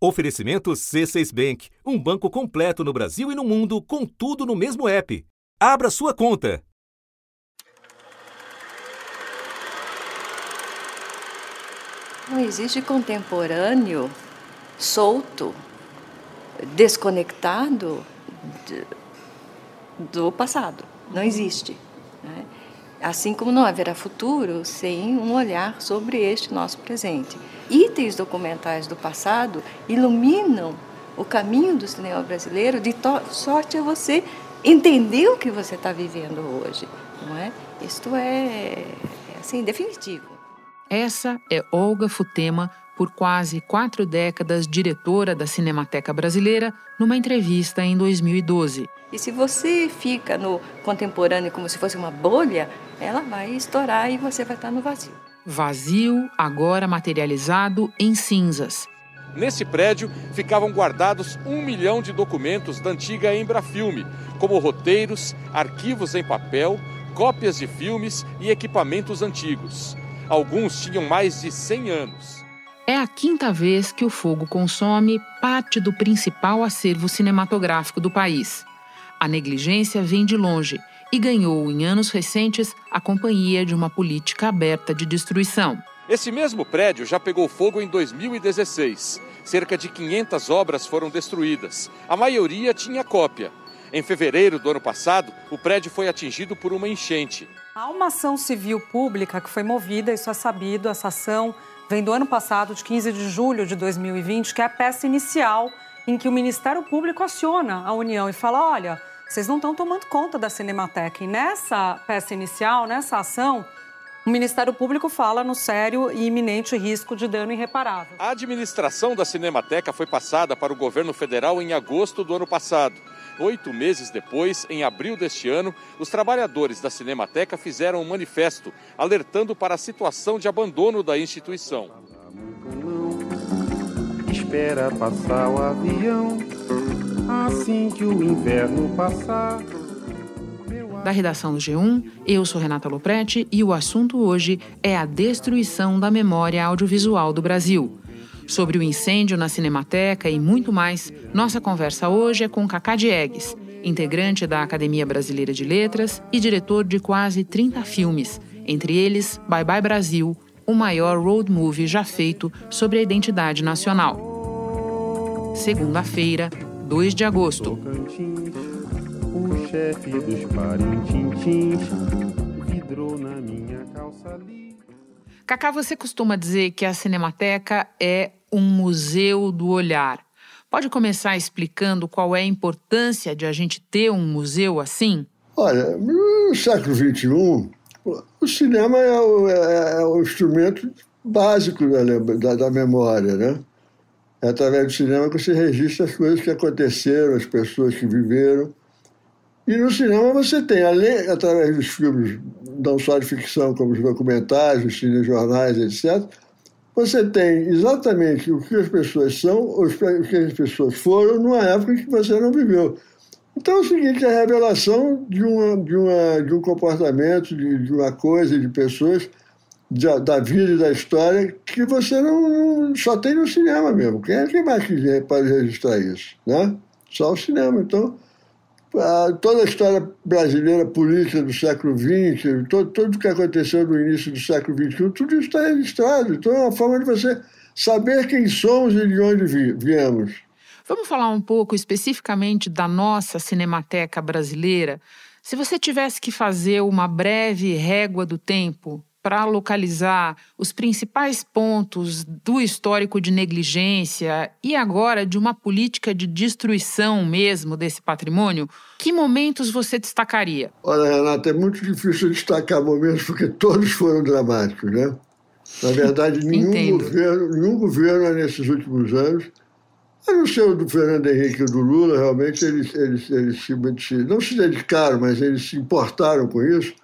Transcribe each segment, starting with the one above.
Oferecimento C6 Bank, um banco completo no Brasil e no mundo, com tudo no mesmo app. Abra sua conta. Não existe contemporâneo solto, desconectado do passado. Não existe. Né? Assim como não haverá futuro sem um olhar sobre este nosso presente. Itens documentais do passado iluminam o caminho do cinema brasileiro de sorte a você entender o que você está vivendo hoje, não é? Isto é, é assim definitivo. Essa é Olga Futema, por quase quatro décadas diretora da Cinemateca Brasileira, numa entrevista em 2012. E se você fica no contemporâneo como se fosse uma bolha, ela vai estourar e você vai estar no vazio. Vazio, agora materializado em cinzas. Nesse prédio ficavam guardados um milhão de documentos da antiga Embrafilme, como roteiros, arquivos em papel, cópias de filmes e equipamentos antigos. Alguns tinham mais de 100 anos. É a quinta vez que o fogo consome parte do principal acervo cinematográfico do país. A negligência vem de longe e ganhou, em anos recentes, a companhia de uma política aberta de destruição. Esse mesmo prédio já pegou fogo em 2016. Cerca de 500 obras foram destruídas. A maioria tinha cópia. Em fevereiro do ano passado, o prédio foi atingido por uma enchente. Há uma ação civil pública que foi movida, isso é sabido, essa ação vem do ano passado, de 15 de julho de 2020, que é a peça inicial em que o Ministério Público aciona a União e fala: olha, vocês não estão tomando conta da Cinemateca. E nessa peça inicial, nessa ação, o Ministério Público fala no sério e iminente risco de dano irreparável. A administração da Cinemateca foi passada para o governo federal em agosto do ano passado. Oito meses depois, em abril deste ano, os trabalhadores da Cinemateca fizeram um manifesto alertando para a situação de abandono da instituição. Espera passar o avião assim que o inverno passar. Da redação do G1, eu sou Renata Loprete e o assunto hoje é a destruição da memória audiovisual do Brasil. Sobre o incêndio na Cinemateca e muito mais, nossa conversa hoje é com Cacá Diegues, integrante da Academia Brasileira de Letras e diretor de quase 30 filmes, entre eles Bye Bye Brasil, o maior road movie já feito sobre a identidade nacional. Segunda-feira, 2 de agosto. Cacá, você costuma dizer que a Cinemateca é um museu do olhar. Pode começar explicando qual é a importância de a gente ter um museu assim? Olha, no século XXI, o cinema é o, é, é o instrumento básico da, da, da memória, né? É através do cinema que você registra as coisas que aconteceram, as pessoas que viveram. E no cinema você tem, além, através dos filmes, não só de ficção, como os documentários, os cinejornais, etc., você tem exatamente o que as pessoas são, o que as pessoas foram numa época que você não viveu. Então é o seguinte, é a revelação de, uma, de, uma, de um comportamento, de, de uma coisa, de pessoas da, da, vida e da história que você não, só tem no cinema mesmo. Quem, quem mais quiser pode registrar isso? Né? Só o cinema. Então, toda a história brasileira política do século XX, todo, tudo o que aconteceu no início do século XXI, tudo isso está registrado. Então, é uma forma de você saber quem somos e de onde vi, viemos. Vamos falar um pouco especificamente da nossa cinemateca brasileira. Se você tivesse que fazer uma breve régua do tempo, para localizar os principais pontos do histórico de negligência e agora de uma política de destruição mesmo desse patrimônio, que momentos você destacaria? Olha, Renata, é muito difícil destacar momentos porque todos foram dramáticos, né? Na verdade, nenhum governo, nenhum governo nesses últimos anos, a não ser o do Fernando Henrique e do Lula, realmente eles, eles, eles se, não se dedicaram, mas eles se importaram com isso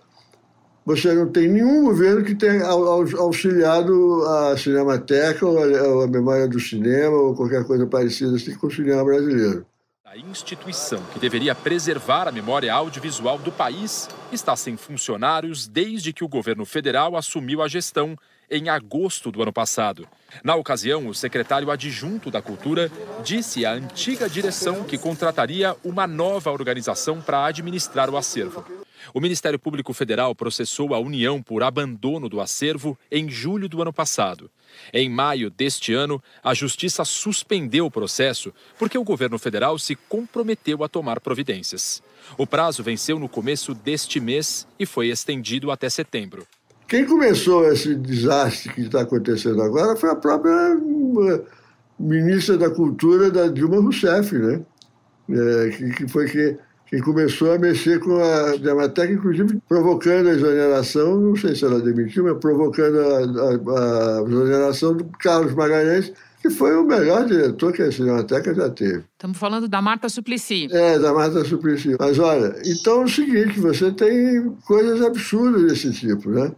você não tem nenhum governo que tenha auxiliado a Cinemateca ou a, memória do cinema ou qualquer coisa parecida assim com o cinema brasileiro. A instituição que deveria preservar a memória audiovisual do país está sem funcionários desde que o governo federal assumiu a gestão em agosto do ano passado. Na ocasião, o secretário adjunto da Cultura disse à antiga direção que contrataria uma nova organização para administrar o acervo. O Ministério Público Federal processou a União por abandono do acervo em julho do ano passado. Em maio deste ano, a Justiça suspendeu o processo porque o governo federal se comprometeu a tomar providências. O prazo venceu no começo deste mês e foi estendido até setembro. Quem começou esse desastre que está acontecendo agora foi a própria eh, ministra da Cultura da Dilma Rousseff, né? É, que, que, foi que, que começou a mexer com a Cinemateca, inclusive provocando a exoneração, não sei se ela demitiu, mas provocando a, a, a exoneração do Carlos Magalhães, que foi o melhor diretor que a Cinemateca já teve. Estamos falando da Marta Suplicy. É, da Marta Suplicy. Mas olha, então é o seguinte, você tem coisas absurdas desse tipo, né?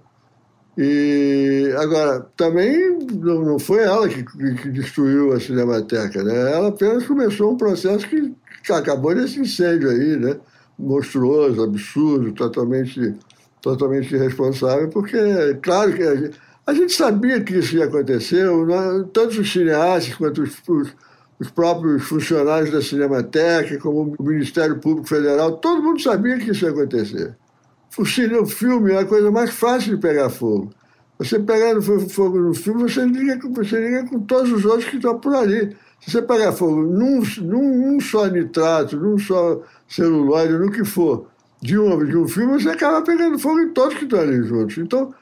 E agora, também não, não foi ela que, que, destruiu a Cinemateca, né? Ela apenas começou um processo que acabou nesse incêndio aí, né? Monstruoso, absurdo, totalmente, totalmente irresponsável, porque, claro que a gente, a gente sabia que isso ia acontecer, né? tanto os cineastas quanto os, os, os próprios funcionários da Cinemateca, como o Ministério Público Federal, todo mundo sabia que isso ia acontecer. O, cinema, o filme é a coisa mais fácil de pegar fogo. Você pegar fogo no filme, você liga, você liga com todos os outros que estão por ali. Se você pegar fogo num, num, num só nitrato, num só celulóide, no que for, de um, de um filme, você acaba pegando fogo em todos que estão ali juntos. Então,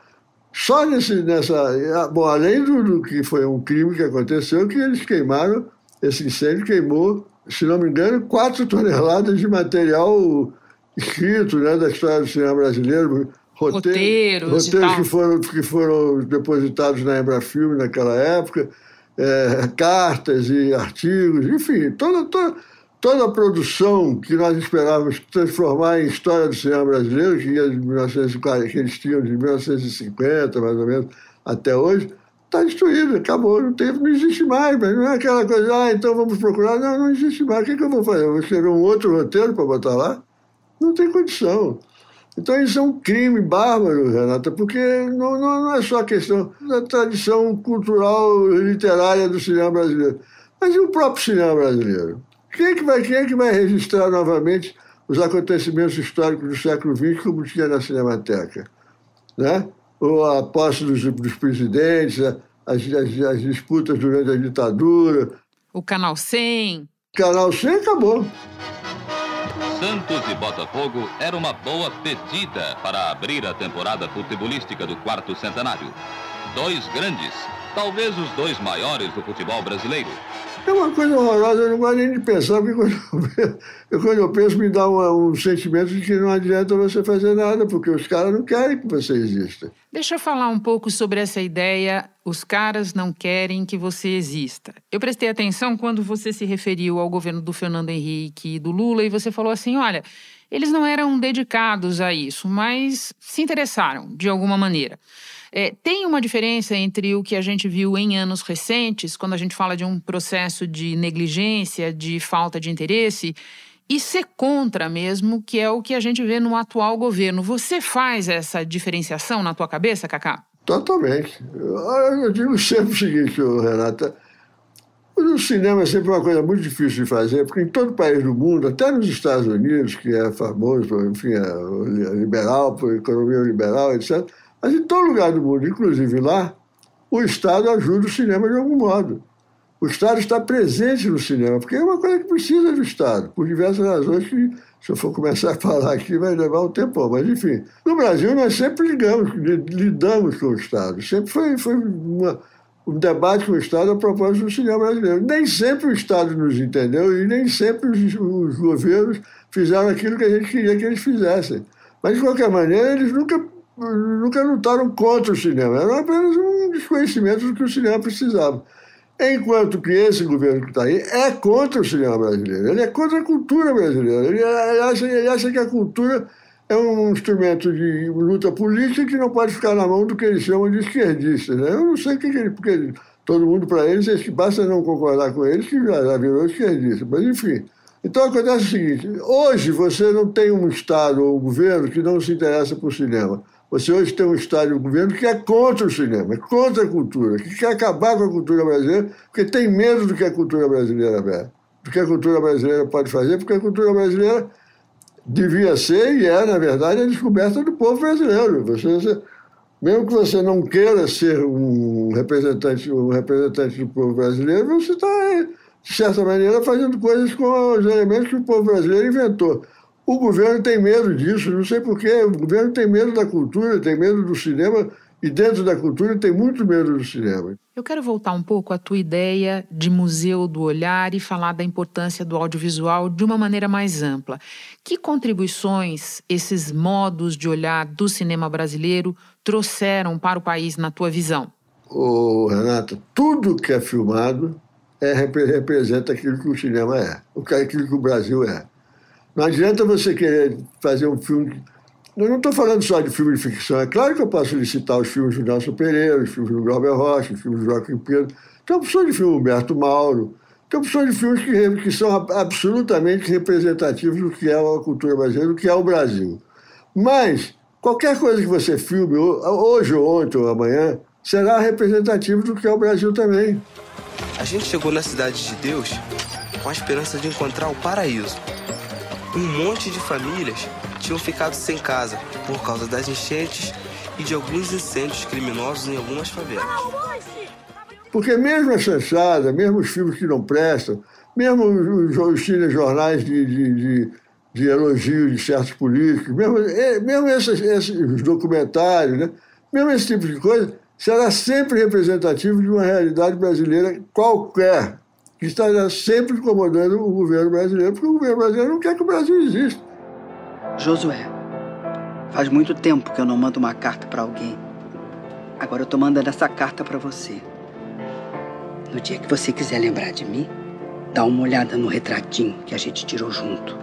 só nesse, nessa. Bom, além do, do, que foi um crime que aconteceu, que eles queimaram, esse incêndio queimou, se não me engano, quatro toneladas de material escrito né, da história do cinema brasileiro, roteiros, roteiros que foram, que foram depositados na Embrafilme naquela época, é, cartas e artigos, enfim, toda, toda, toda a produção que nós esperávamos transformar em história do cinema brasileiro, que, ia de 1940, que eles tinham de 1950, mais ou menos, até hoje, está destruída, acabou, não, teve, não existe mais, mas não é aquela coisa, ah, então vamos procurar, não, não existe mais, o que, que eu vou fazer? Eu vou escrever um outro roteiro para botar lá? Não tem condição. Então isso é um crime bárbaro, Renata, porque não, não, não é só a questão da tradição cultural literária do cinema brasileiro, mas e o próprio cinema brasileiro? Quem é que vai, quem é que vai registrar novamente os acontecimentos históricos do século XX como tinha na Cinemateca? Né? Ou a posse dos, dos presidentes, as, as, as disputas durante a ditadura. O Canal 100. Canal 100 acabou. Santos e Botafogo era uma boa pedida para abrir a temporada futebolística do quarto centenário. Dois grandes, talvez os dois maiores do futebol brasileiro. É uma coisa horrorosa, eu não gosto nem de pensar, porque quando eu, eu, quando eu penso me dá uma, um sentimento de que não adianta você fazer nada, porque os caras não querem que você exista. Deixa eu falar um pouco sobre essa ideia, os caras não querem que você exista. Eu prestei atenção quando você se referiu ao governo do Fernando Henrique e do Lula e você falou assim, olha, eles não eram dedicados a isso, mas se interessaram de alguma maneira. É, tem uma diferença entre o que a gente viu em anos recentes, quando a gente fala de um processo de negligência, de falta de interesse, e ser contra mesmo, que é o que a gente vê no atual governo. Você faz essa diferenciação na tua cabeça, Cacá? Totalmente. Eu digo sempre o seguinte, Renata. O cinema é sempre uma coisa muito difícil de fazer, porque em todo país do mundo, até nos Estados Unidos, que é famoso, enfim, é liberal, por economia liberal, etc., mas em todo lugar do mundo, inclusive lá, o Estado ajuda o cinema de algum modo. O Estado está presente no cinema, porque é uma coisa que precisa do Estado, por diversas razões que, se eu for começar a falar aqui, vai levar um tempo. Mas, enfim, no Brasil nós sempre ligamos, lidamos com o Estado. Sempre foi, foi uma, um debate com o Estado a propósito do cinema brasileiro. Nem sempre o Estado nos entendeu e nem sempre os, os governos fizeram aquilo que a gente queria que eles fizessem. Mas, de qualquer maneira, eles nunca nunca lutaram contra o cinema, era apenas um desconhecimento do que o cinema precisava. Enquanto que esse governo que está aí é contra o cinema brasileiro, ele é contra a cultura brasileira, ele acha, ele acha que a cultura é um instrumento de luta política que não pode ficar na mão do que eles chamam de esquerdistas. Né? Eu não sei o que, ele. Porque todo mundo, para eles, é basta não concordar com eles que já, já virou esquerdista. Mas, enfim, Então acontece o seguinte: hoje você não tem um Estado ou um governo que não se interessa por cinema. Você hoje tem um Estado um governo que é contra o cinema, é contra a cultura, que quer acabar com a cultura brasileira, porque tem medo do que a cultura brasileira é, do que a cultura brasileira pode fazer, porque a cultura brasileira devia ser e é, na verdade, a descoberta do povo brasileiro. Você, você mesmo que você não queira ser um representante, um representante do povo brasileiro, você está, de certa maneira, fazendo coisas com os elementos que o povo brasileiro inventou. O governo tem medo disso, não sei porquê. O governo tem medo da cultura, tem medo do cinema, e dentro da cultura tem muito medo do cinema. Eu quero voltar um pouco à tua ideia de museu do olhar e falar da importância do audiovisual de uma maneira mais ampla. Que contribuições esses modos de olhar do cinema brasileiro trouxeram para o país na tua visão? Ô, Renata, tudo que é filmado é, representa aquilo que o cinema é, aquilo que o Brasil é. Não adianta você querer fazer um filme eu não estou falando só de filme de ficção. É claro que eu posso licitar os filmes do Nelson Pereira, os filmes do Glauber Rocha, os filmes do Joaquim Pedro. Tem opções de filme do Humberto Mauro. Tem opções de filmes que, que são absolutamente representativos do que é a cultura brasileira, do que é o Brasil. Mas qualquer coisa que você filme, hoje ou ontem ou amanhã, será representativo do que é o Brasil também. A gente chegou na Cidade de Deus com a esperança de encontrar o paraíso. Um monte de famílias tinham ficado sem casa por causa das enchentes e de alguns incêndios criminosos em algumas favelas. Porque mesmo a chanchada, mesmo os filmes que não prestam, mesmo os, os jornais de, de, de, de, elogio de certos políticos, mesmo, é, mesmo esses, esses documentários, né? mesmo esse tipo de coisa, será sempre representativo de uma realidade brasileira qualquer, que estará sempre incomodando o governo brasileiro, porque o governo brasileiro não quer que o Brasil exista. Josué, faz muito tempo que eu não mando uma carta para alguém. Agora eu tô mandando essa carta para você. No dia que você quiser lembrar de mim, dá uma olhada no retratinho que a gente tirou junto.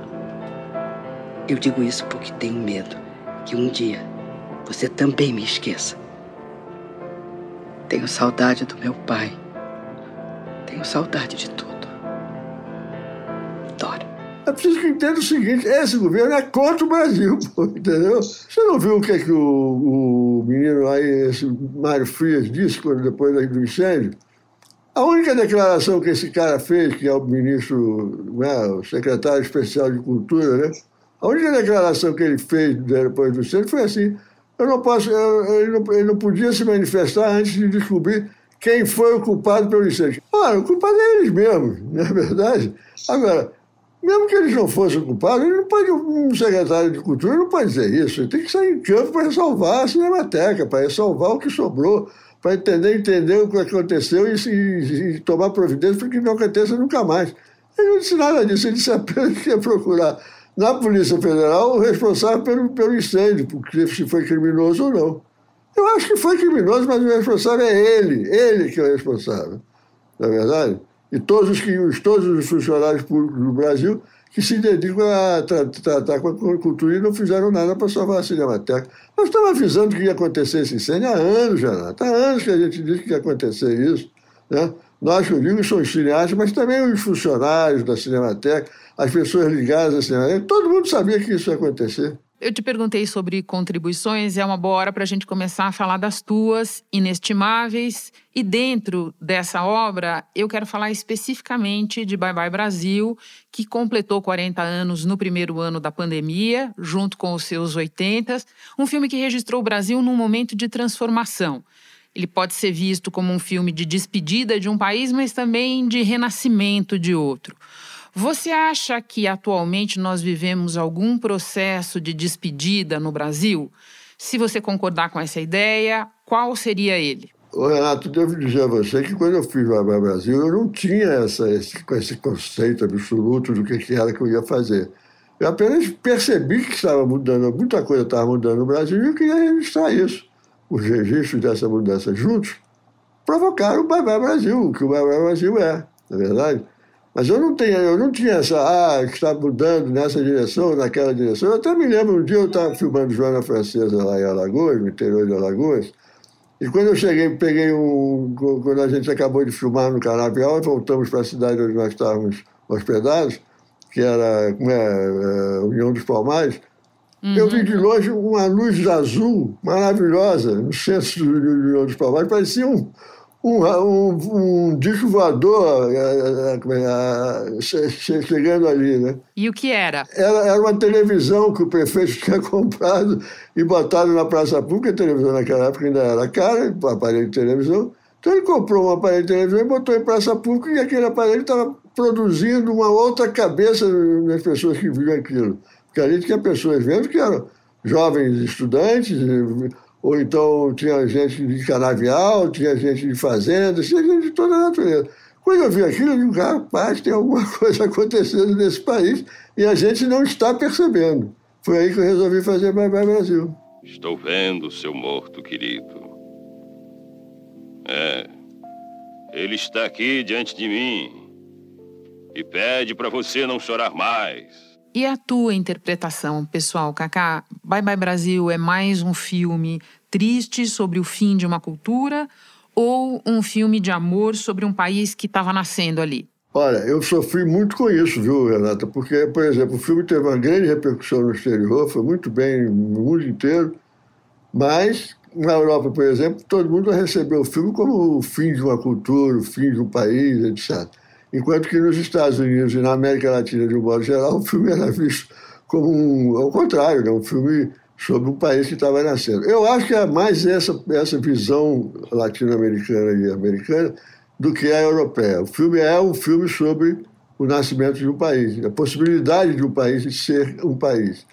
Eu digo isso porque tenho medo que um dia você também me esqueça. Tenho saudade do meu pai. Tenho saudade de tudo. É preciso que entenda o seguinte: esse governo é contra o Brasil, entendeu? Você não viu o que, é que o, o menino aí, esse Mário Frias, disse quando, depois do incêndio? A única declaração que esse cara fez, que é o ministro, né, o secretário especial de Cultura, né? A única declaração que ele fez depois do incêndio foi assim: eu não posso, eu, ele, não, ele não podia se manifestar antes de descobrir quem foi o culpado pelo incêndio. Ora, o culpado é eles mesmos, não é verdade? Agora, mesmo que eles não fossem culpados, ele não pode, um secretário de cultura não pode dizer isso. Ele tem que sair em campo para salvar a cinemateca, para salvar o que sobrou, para entender, entender o que aconteceu e, e, e tomar providência para que não aconteça nunca mais. Ele não disse nada disso, ele disse apenas que ia procurar na Polícia Federal o responsável pelo, pelo incêndio, porque se foi criminoso ou não. Eu acho que foi criminoso, mas o responsável é ele, ele que é o responsável. Não é verdade? e todos os, que, todos os funcionários públicos do Brasil que se dedicam a tratar tra com a cultura e não fizeram nada para salvar a Cinemateca. Nós estamos avisando que ia acontecer esse incêndio há anos, já. Há anos que a gente disse que ia acontecer isso. Né? Nós, que eu digo, somos cineastas, mas também os funcionários da Cinemateca, as pessoas ligadas à Cinemateca, todo mundo sabia que isso ia acontecer. Eu te perguntei sobre contribuições, é uma boa hora para a gente começar a falar das tuas inestimáveis. E dentro dessa obra, eu quero falar especificamente de Bye Bye Brasil, que completou 40 anos no primeiro ano da pandemia, junto com os seus 80. Um filme que registrou o Brasil num momento de transformação. Ele pode ser visto como um filme de despedida de um país, mas também de renascimento de outro. Você acha que atualmente nós vivemos algum processo de despedida no Brasil? Se você concordar com essa ideia, qual seria ele? Ô Renato, devo dizer a você que quando eu fiz o Vai Brasil, eu não tinha essa, esse, esse conceito absoluto do que, era que eu ia fazer. Eu apenas percebi que estava mudando, muita coisa estava mudando no Brasil e eu queria registrar isso. Os registros dessa mudança juntos provocaram o Bye Brasil, o que o Bye Brasil é, na é verdade. Mas eu não, tenho, eu não tinha essa, ah, que está mudando nessa direção, naquela direção. Eu até me lembro, um dia eu estava filmando Joana Francesa lá em Alagoas, no interior de Alagoas, e quando eu cheguei, peguei um. Quando a gente acabou de filmar no Canavial e voltamos para a cidade onde nós estávamos hospedados, que era como é, é, União dos Palmares, uhum. eu vi de longe uma luz azul maravilhosa no centro do União dos Palmares, parecia um, um, um, um disco voador é, é, é, chegando ali, né? E o que era? era? Era uma televisão que o prefeito tinha comprado e botado na praça pública. A televisão naquela época ainda era cara, o aparelho de televisão. Então ele comprou um aparelho de televisão e botou em praça pública e aquele aparelho estava produzindo uma outra cabeça nas pessoas que viam aquilo. Porque ali tinha pessoas vendo que eram jovens estudantes, ou então tinha gente de canavial, tinha gente de fazenda, tinha gente de toda a natureza. Quando eu vi aquilo, eu digo, rapaz, tem alguma coisa acontecendo nesse país e a gente não está percebendo. Foi aí que eu resolvi fazer Bye Bye Brasil. Estou vendo seu morto querido. É, ele está aqui diante de mim e pede para você não chorar mais. E a tua interpretação, pessoal, Kaká? Bye Bye Brasil é mais um filme triste sobre o fim de uma cultura ou um filme de amor sobre um país que estava nascendo ali? Olha, eu sofri muito com isso, viu, Renata? Porque, por exemplo, o filme teve uma grande repercussão no exterior, foi muito bem no mundo inteiro, mas na Europa, por exemplo, todo mundo recebeu o filme como o fim de uma cultura, o fim de um país, etc. Enquanto que nos Estados Unidos e na América Latina, de um modo geral, o filme era visto como um, ao contrário, né? um filme sobre um país que estava nascendo. Eu acho que é mais essa, essa visão latino-americana e americana do que a europeia. O filme é um filme sobre o nascimento de um país, a possibilidade de um país de ser um país.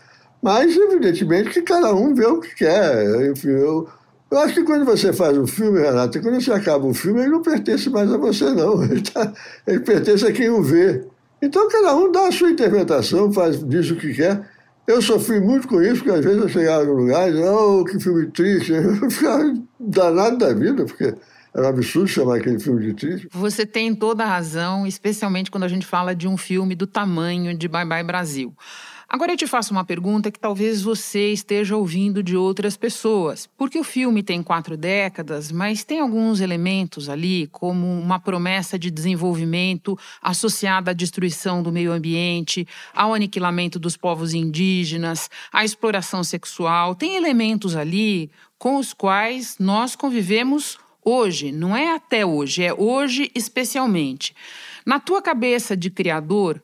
Mas, evidentemente, que cada um vê o que quer. Enfim, eu, eu acho que quando você faz um filme, Renato, quando você acaba um filme, ele não pertence mais a você, não. Ele, tá, ele pertence a quem o vê. Então, cada um dá a sua interpretação, faz, diz o que quer. Eu sofri muito com isso, porque às vezes eu chegava no lugar e dizia, oh, que filme triste. Eu ficava danado da vida, porque era um absurdo chamar aquele filme de triste. Você tem toda a razão, especialmente quando a gente fala de um filme do tamanho de Bye Bye Brasil. Agora eu te faço uma pergunta que talvez você esteja ouvindo de outras pessoas. Porque o filme tem quatro décadas, mas tem alguns elementos ali, como uma promessa de desenvolvimento associada à destruição do meio ambiente, ao aniquilamento dos povos indígenas, à exploração sexual. Tem elementos ali com os quais nós convivemos hoje, não é até hoje, é hoje especialmente. Na tua cabeça de criador,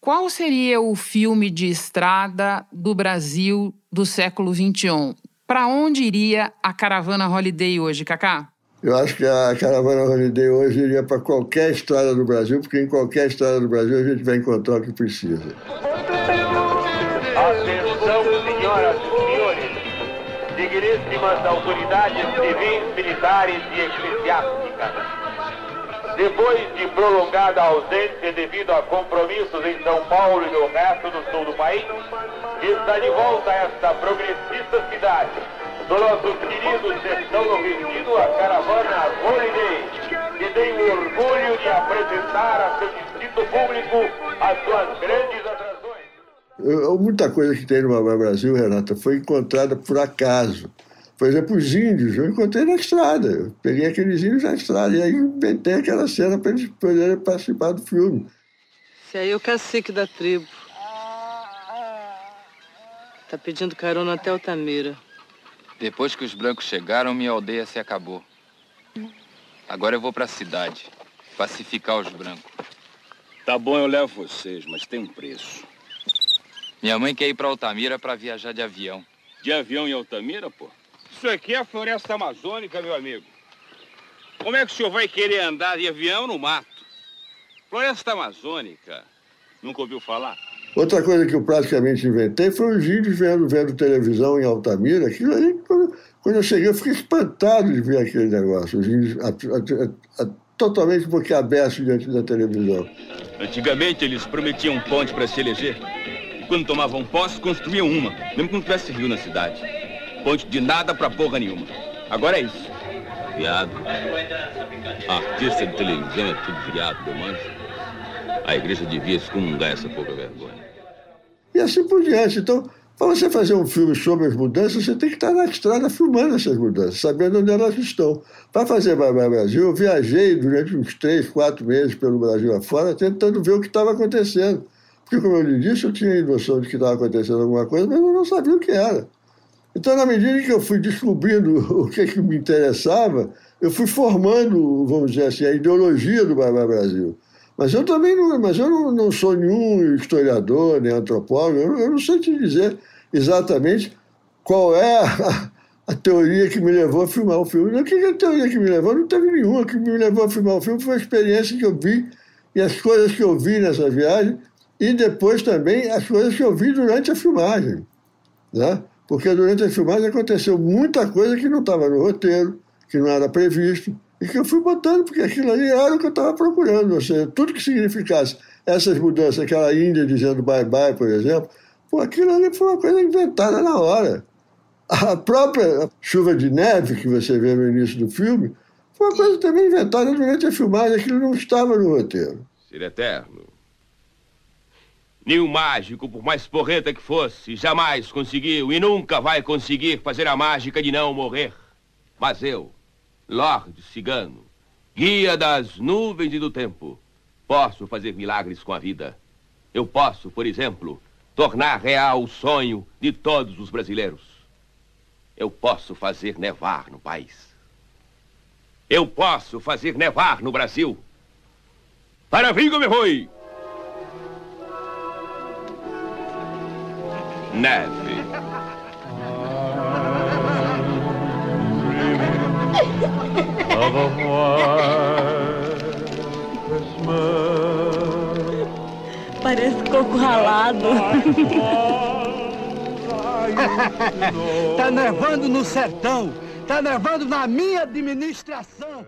qual seria o filme de estrada do Brasil do século XXI? Para onde iria a caravana Holiday hoje, Cacá? Eu acho que a caravana Holiday hoje iria para qualquer estrada do Brasil, porque em qualquer estrada do Brasil a gente vai encontrar o que precisa. Atenção, senhoras e senhores, digníssimas autoridades civis, militares e eclesiásticas. Depois de prolongada ausência devido a compromissos em São Paulo e no resto do sul do país, está de volta a esta progressista cidade do nosso querido sertão nordestino, a caravana Holiday, que tem o orgulho de apresentar a seu distrito público as suas grandes atrações. Muita coisa que tem no Brasil, Renata, foi encontrada por acaso. Por exemplo, os índios, eu encontrei na estrada. Eu peguei aqueles índios na estrada e aí inventei aquela cena para eles poderem participar do filme. Esse aí é o cacique da tribo. Tá pedindo carona até Altamira. Depois que os brancos chegaram, minha aldeia se acabou. Agora eu vou para a cidade, pacificar os brancos. Tá bom, eu levo vocês, mas tem um preço. Minha mãe quer ir para Altamira para viajar de avião. De avião em Altamira, pô? Isso aqui é a floresta amazônica, meu amigo. Como é que o senhor vai querer andar de avião no mato? Floresta amazônica. Nunca ouviu falar? Outra coisa que eu praticamente inventei foi os índios vendo, vendo televisão em Altamira. Aquilo aí, quando, quando eu cheguei, eu fiquei espantado de ver aquele negócio. Os índios a, a, a, totalmente boquiabertos diante da televisão. Antigamente, eles prometiam ponte para se eleger. E quando tomavam posse, construíam uma, mesmo que não tivesse rio na cidade. Ponte de nada pra porra nenhuma. Agora é isso. Viado. Artista de televisão é tudo viado, meu manjo. A igreja devia excomungar essa pouca vergonha. E assim por diante. Então, para você fazer um filme sobre as mudanças, você tem que estar na estrada filmando essas mudanças, sabendo onde elas estão. Para fazer Bye Bye Brasil, eu viajei durante uns três, quatro meses pelo Brasil afora, tentando ver o que estava acontecendo. Porque, como eu lhe disse, eu tinha noção de que estava acontecendo alguma coisa, mas eu não sabia o que era. Então, na medida que eu fui descobrindo o que, que me interessava, eu fui formando, vamos dizer assim, a ideologia do Bye Brasil. Mas eu também não, mas eu não, não sou nenhum historiador, nem antropólogo, eu, eu, não sei te dizer exatamente qual é a, a, teoria que me levou a filmar o filme. O que é a teoria que me levou? Não teve nenhuma. Que me levou a filmar o filme foi a experiência que eu vi e as coisas que eu vi nessa viagem e depois também as coisas que eu vi durante a filmagem. Né? Porque durante a filmagem aconteceu muita coisa que não estava no roteiro, que não era previsto, e que eu fui botando, porque aquilo ali era o que eu estava procurando. Ou seja, tudo que significasse essas mudanças, aquela Índia dizendo bye-bye, por exemplo, pô, aquilo ali foi uma coisa inventada na hora. A própria chuva de neve que você vê no início do filme foi uma coisa também inventada durante a filmagem, aquilo não estava no roteiro. Ser eterno. Nenhum mágico, por mais porreta que fosse, jamais conseguiu e nunca vai conseguir fazer a mágica de não morrer. Mas eu, Lorde Cigano, guia das nuvens e do tempo, posso fazer milagres com a vida. Eu posso, por exemplo, tornar real o sonho de todos os brasileiros. Eu posso fazer nevar no país. Eu posso fazer nevar no Brasil. Para Vingo, meu rui! Neve. of a white Christmas. Parece coco ralado. tá nevando no sertão. Tá nevando na minha administração.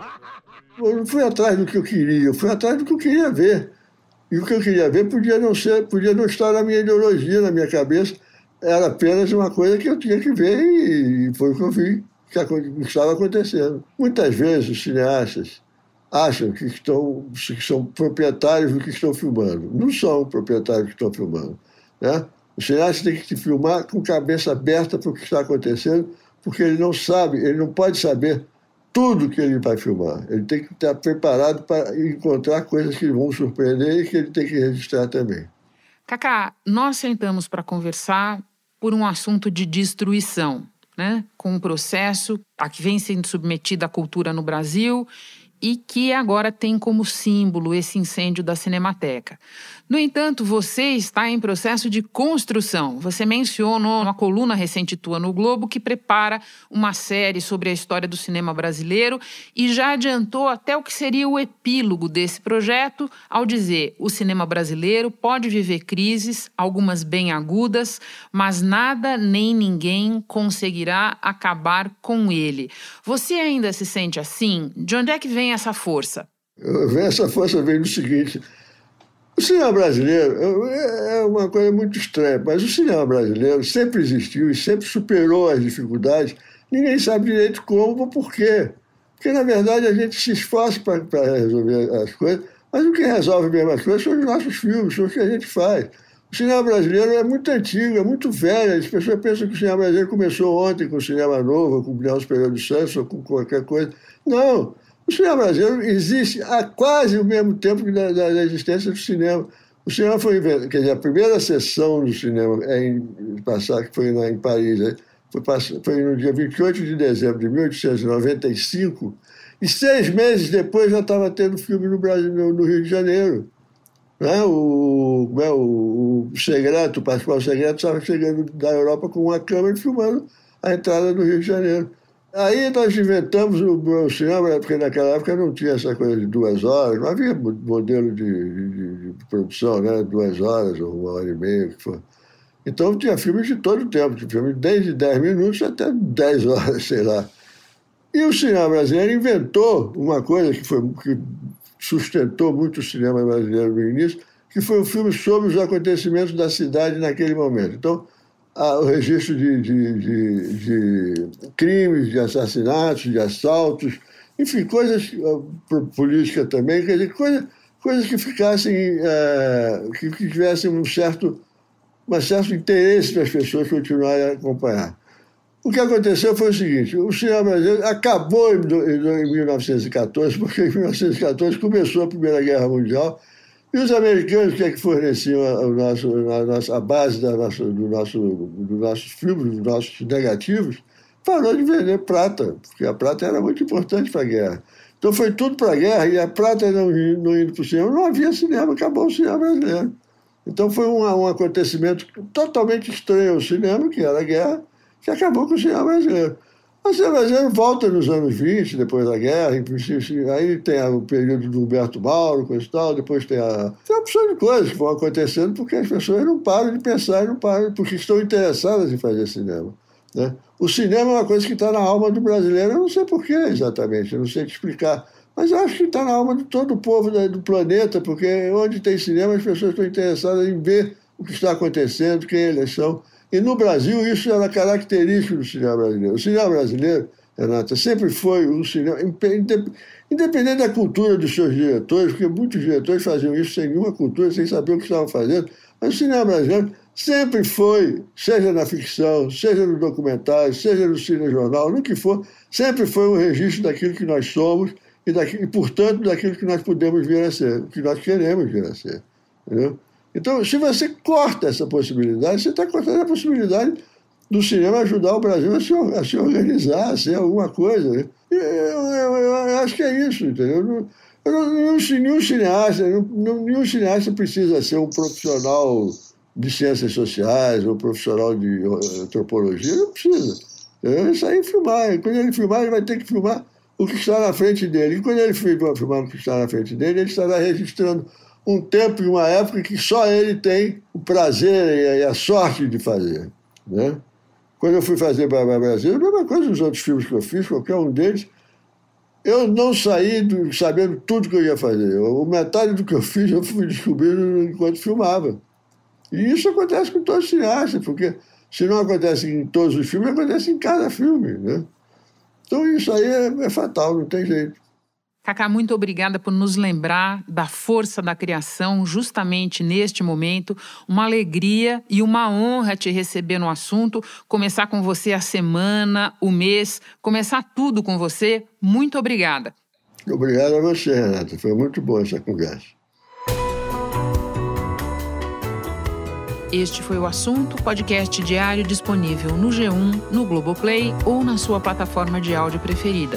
Eu não fui atrás do que eu queria, eu fui atrás do que eu queria ver. E o que eu queria ver podia não ser, podia não estar na minha ideologia, na minha cabeça. Era apenas uma coisa que eu tinha que ver e foi o que eu vi que estava acontecendo. Muitas vezes os cineastas acham que, estão, que são proprietários do que estão filmando. Não são proprietários do que estão filmando. Né? O cineasta tem que se filmar com cabeça aberta para o que está acontecendo, porque ele não sabe, ele não pode saber tudo que ele vai filmar. Ele tem que estar preparado para encontrar coisas que vão surpreender e que ele tem que registrar também. Cacá, nós sentamos para conversar por um assunto de destruição né, com um processo a que vem sendo submetida a cultura no Brasil e que agora tem como símbolo esse incêndio da Cinemateca. No entanto, você está em processo de construção. Você mencionou uma coluna recente tua no Globo que prepara uma série sobre a história do cinema brasileiro e já adiantou até o que seria o epílogo desse projeto ao dizer: o cinema brasileiro pode viver crises, algumas bem agudas, mas nada nem ninguém conseguirá acabar com ele. Você ainda se sente assim? De onde é que vem essa força? Essa força vem do seguinte o cinema brasileiro é, é uma coisa muito estranha, mas o cinema brasileiro sempre existiu e sempre superou as dificuldades. Ninguém sabe direito como ou por quê. Porque, na verdade, a gente se esforça para resolver as coisas, mas o que resolve mesmo as coisas são os nossos filmes, são os que a gente faz. O cinema brasileiro é muito antigo, é muito velho. As pessoas pensam que o cinema brasileiro começou ontem com o cinema novo, com o Nelson Pereira dos Santos ou com qualquer coisa. Não. O cinema brasileiro existe há quase o mesmo tempo que da, da, existência do cinema. O cinema foi inventado, quer dizer, a primeira sessão do cinema é em passar, que foi lá em Paris, né? foi, foi no dia 28 de dezembro de 1895, e seis meses depois já estava tendo filme no Brasil, no, Rio de Janeiro. Né? O, é, o, o Segreto, o Pascoal Segreto, estava chegando da Europa com uma câmera filmando a entrada do Rio de Janeiro. Aí nós inventamos o, cinema, porque naquela época não tinha essa coisa de duas horas, não havia modelo de, de, de produção, né? Duas horas ou uma hora e meia, que. Então tinha filmes de todo o tempo, tinha filmes desde 10 minutos até 10 horas, sei lá. E o cinema brasileiro inventou uma coisa que, foi, que sustentou muito o cinema brasileiro no início, que foi um filme sobre os acontecimentos da cidade naquele momento. Então, o registro de, de, de, de, crimes, de assassinatos, de assaltos, enfim, coisas política também, quer dizer, coisa, coisas que ficassem, é, que, que, tivessem um certo, um certo interesse para as pessoas continuarem a acompanhar. O que aconteceu foi o seguinte: o cinema brasileiro acabou em, em 1914, porque em 1914 começou a Primeira Guerra Mundial E os americanos, que é que forneciam a, a, nossa, a base da nossa, do nosso, dos nossos filmes, dos nossos negativos? Parou de vender prata, porque a prata era muito importante para a guerra. Então foi tudo para a guerra e a prata não, não indo para o cinema, não havia cinema, acabou o cinema brasileiro. Então foi um, um acontecimento totalmente estranho ao cinema, que era a guerra, que acabou com o cinema brasileiro. O cinema brasileiro volta nos anos 20, depois da guerra, aí tem o período do Humberto Mauro, coisa e tal, depois tem a. Tem opção de coisas que vão acontecendo porque as pessoas não param de pensar, não param, porque estão interessadas em fazer cinema. Né? O cinema é uma coisa que está na alma do brasileiro, eu não sei porquê exatamente, eu não sei te explicar. Mas acho que está na alma de todo o povo do planeta, porque onde tem cinema as pessoas estão interessadas em ver o que está acontecendo, quem eles são. E no Brasil isso era característico do cinema brasileiro. O cinema brasileiro, Renata, sempre foi um cinema, independente da cultura dos seus diretores, porque muitos diretores faziam isso sem nenhuma cultura, sem saber o que estavam fazendo, mas o cinema brasileiro sempre foi, seja na ficção, seja no documentário, seja no cinejornal, no que for, sempre foi um registro daquilo que nós somos e, daqui, e portanto, daquilo que nós podemos vir a ser, que nós queremos vir a ser. Entendeu? Então, se você corta essa possibilidade, você está cortando a possibilidade do cinema ajudar o Brasil a se, a se organizar, a ser alguma coisa. Né? Eu, eu, eu, acho que é isso, entendeu? Eu não, nenhum, nenhum, cineasta, nenhum cineasta precisa ser um profissional de ciências sociais ou profissional de antropologia, não precisa. Ele filmar. E quando ele filmar, ele vai ter que filmar o que está na frente dele. E quando ele filmar o que está na frente dele, ele estará registrando um tempo e uma época que só ele tem o prazer e a sorte de fazer. Né? Quando eu fui fazer Babá Brasil, a mesma coisa dos outros filmes que eu fiz, qualquer um deles, eu não saí do, sabendo tudo que eu ia fazer. O metade do que eu fiz eu fui descobrindo enquanto filmava. E isso acontece com todos os cineastas, porque se não acontece em todos os filmes, acontece em cada filme. Né? Então isso aí é, é fatal, não tem jeito. Cacá, muito obrigada por nos lembrar da força da criação justamente neste momento. Uma alegria e uma honra te receber no assunto, começar com você a semana, o mês, começar tudo com você. Muito obrigada. Obrigado a você, Renata. Foi muito boa essa conversa. Este foi o assunto, podcast diário disponível no G1, no Globoplay ou na sua plataforma de áudio preferida.